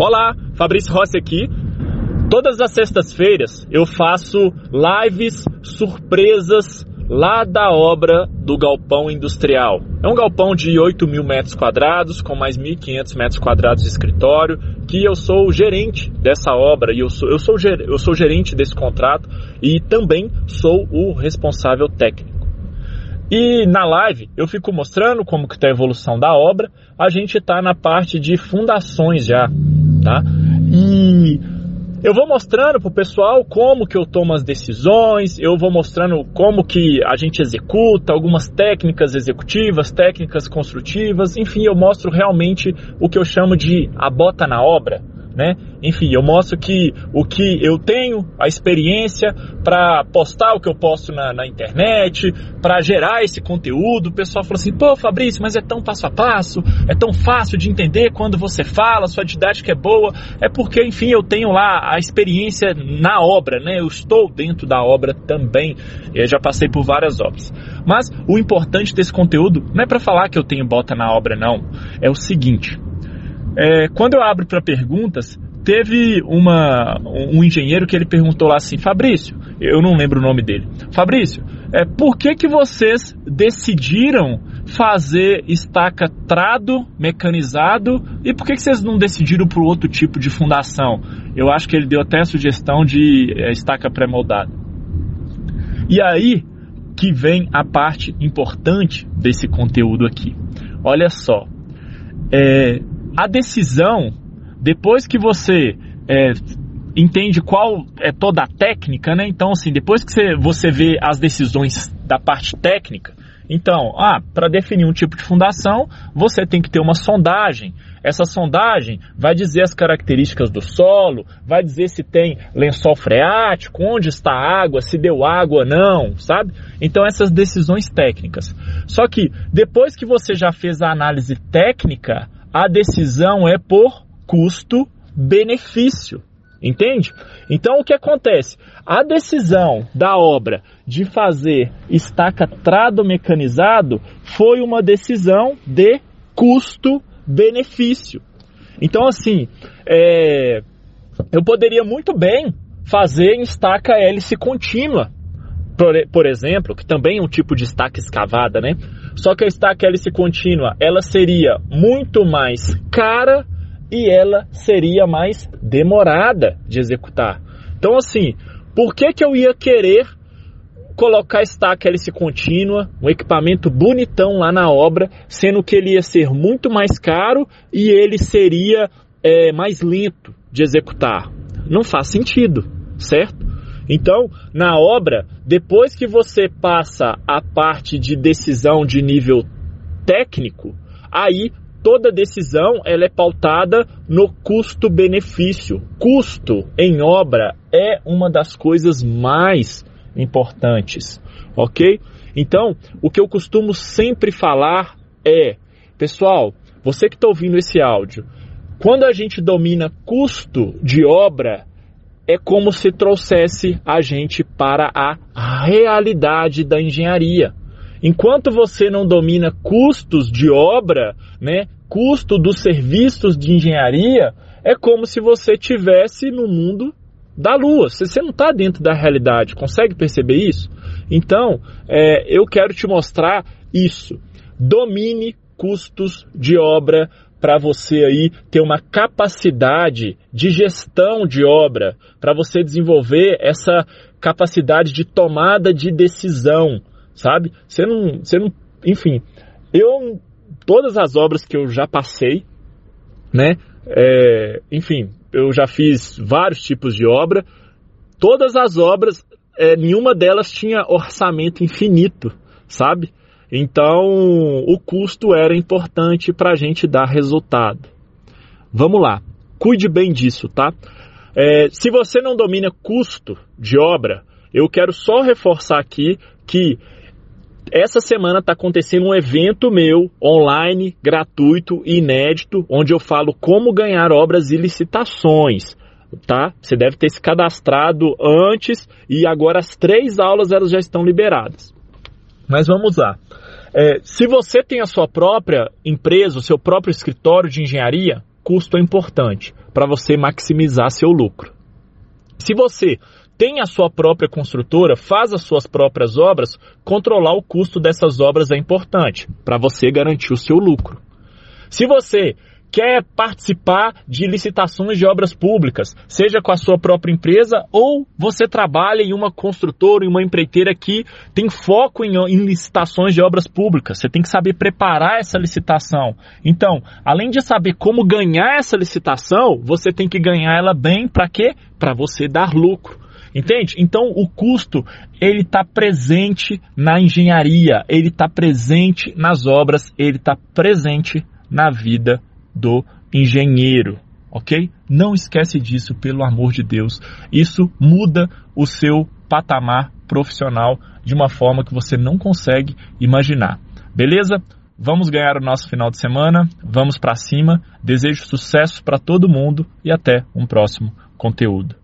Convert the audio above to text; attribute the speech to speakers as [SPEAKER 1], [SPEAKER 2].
[SPEAKER 1] Olá, Fabrício Rossi aqui. Todas as sextas-feiras eu faço lives surpresas lá da obra do galpão industrial. É um galpão de 8 mil metros quadrados, com mais 1.500 metros quadrados de escritório, que eu sou gerente dessa obra e eu sou, eu sou, eu sou gerente desse contrato e também sou o responsável técnico. E na live eu fico mostrando como que está a evolução da obra. A gente está na parte de fundações já tá? E eu vou mostrando pro pessoal como que eu tomo as decisões, eu vou mostrando como que a gente executa, algumas técnicas executivas, técnicas construtivas, enfim, eu mostro realmente o que eu chamo de a bota na obra, né? Enfim, eu mostro que o que eu tenho, a experiência para postar o que eu posto na, na internet, para gerar esse conteúdo. O pessoal fala assim: pô, Fabrício, mas é tão passo a passo, é tão fácil de entender quando você fala, sua didática é boa. É porque, enfim, eu tenho lá a experiência na obra, né? Eu estou dentro da obra também. Eu já passei por várias obras. Mas o importante desse conteúdo não é para falar que eu tenho bota na obra, não. É o seguinte é, quando eu abro para perguntas, teve uma, um engenheiro que ele perguntou lá assim, Fabrício, eu não lembro o nome dele, Fabrício, é, por que, que vocês decidiram fazer estaca trado, mecanizado, e por que, que vocês não decidiram por outro tipo de fundação? Eu acho que ele deu até a sugestão de é, estaca pré-moldada. E aí que vem a parte importante desse conteúdo aqui. Olha só, é, a decisão, depois que você é, entende qual é toda a técnica, né? Então, assim, depois que você, você vê as decisões da parte técnica, então, ah, para definir um tipo de fundação, você tem que ter uma sondagem. Essa sondagem vai dizer as características do solo, vai dizer se tem lençol freático, onde está a água, se deu água ou não, sabe? Então, essas decisões técnicas. Só que depois que você já fez a análise técnica, a decisão é por custo-benefício. Entende? Então o que acontece? A decisão da obra de fazer estaca trado mecanizado foi uma decisão de custo-benefício. Então, assim, é, eu poderia muito bem fazer em estaca hélice contínua, por, por exemplo, que também é um tipo de estaca escavada, né? Só que a estaca hélice contínua, ela seria muito mais cara e ela seria mais demorada de executar. Então, assim, por que, que eu ia querer colocar estaca hélice contínua, um equipamento bonitão lá na obra, sendo que ele ia ser muito mais caro e ele seria é, mais lento de executar? Não faz sentido, certo? Então, na obra, depois que você passa a parte de decisão de nível técnico, aí toda decisão ela é pautada no custo-benefício. Custo em obra é uma das coisas mais importantes, ok? Então, o que eu costumo sempre falar é, pessoal, você que está ouvindo esse áudio, quando a gente domina custo de obra, é como se trouxesse a gente para a realidade da engenharia. Enquanto você não domina custos de obra, né, custo dos serviços de engenharia, é como se você tivesse no mundo da lua. Você não está dentro da realidade. Consegue perceber isso? Então, é, eu quero te mostrar isso. Domine custos de obra para você aí ter uma capacidade de gestão de obra, para você desenvolver essa capacidade de tomada de decisão, sabe? Você não, você não, enfim, eu todas as obras que eu já passei, né? É, enfim, eu já fiz vários tipos de obra. Todas as obras, é, nenhuma delas tinha orçamento infinito, sabe? Então, o custo era importante para a gente dar resultado. Vamos lá, cuide bem disso, tá? É, se você não domina custo de obra, eu quero só reforçar aqui que essa semana está acontecendo um evento meu online, gratuito e inédito, onde eu falo como ganhar obras e licitações. Tá? Você deve ter se cadastrado antes e agora as três aulas elas já estão liberadas. Mas vamos lá. É, se você tem a sua própria empresa, o seu próprio escritório de engenharia, custo é importante para você maximizar seu lucro. Se você tem a sua própria construtora, faz as suas próprias obras, controlar o custo dessas obras é importante para você garantir o seu lucro. Se você quer participar de licitações de obras públicas, seja com a sua própria empresa ou você trabalha em uma construtora, em uma empreiteira que tem foco em, em, licitações de obras públicas. Você tem que saber preparar essa licitação. Então, além de saber como ganhar essa licitação, você tem que ganhar ela bem para quê? Para você dar lucro. Entende? Então o custo ele está presente na engenharia, ele está presente nas obras, ele está presente na vida do engenheiro, ok? Não esquece disso, pelo amor de Deus. Isso muda o seu patamar profissional de uma forma que você não consegue imaginar. Beleza? Vamos ganhar o nosso final de semana, vamos para cima. Desejo sucesso para todo mundo e até um próximo conteúdo.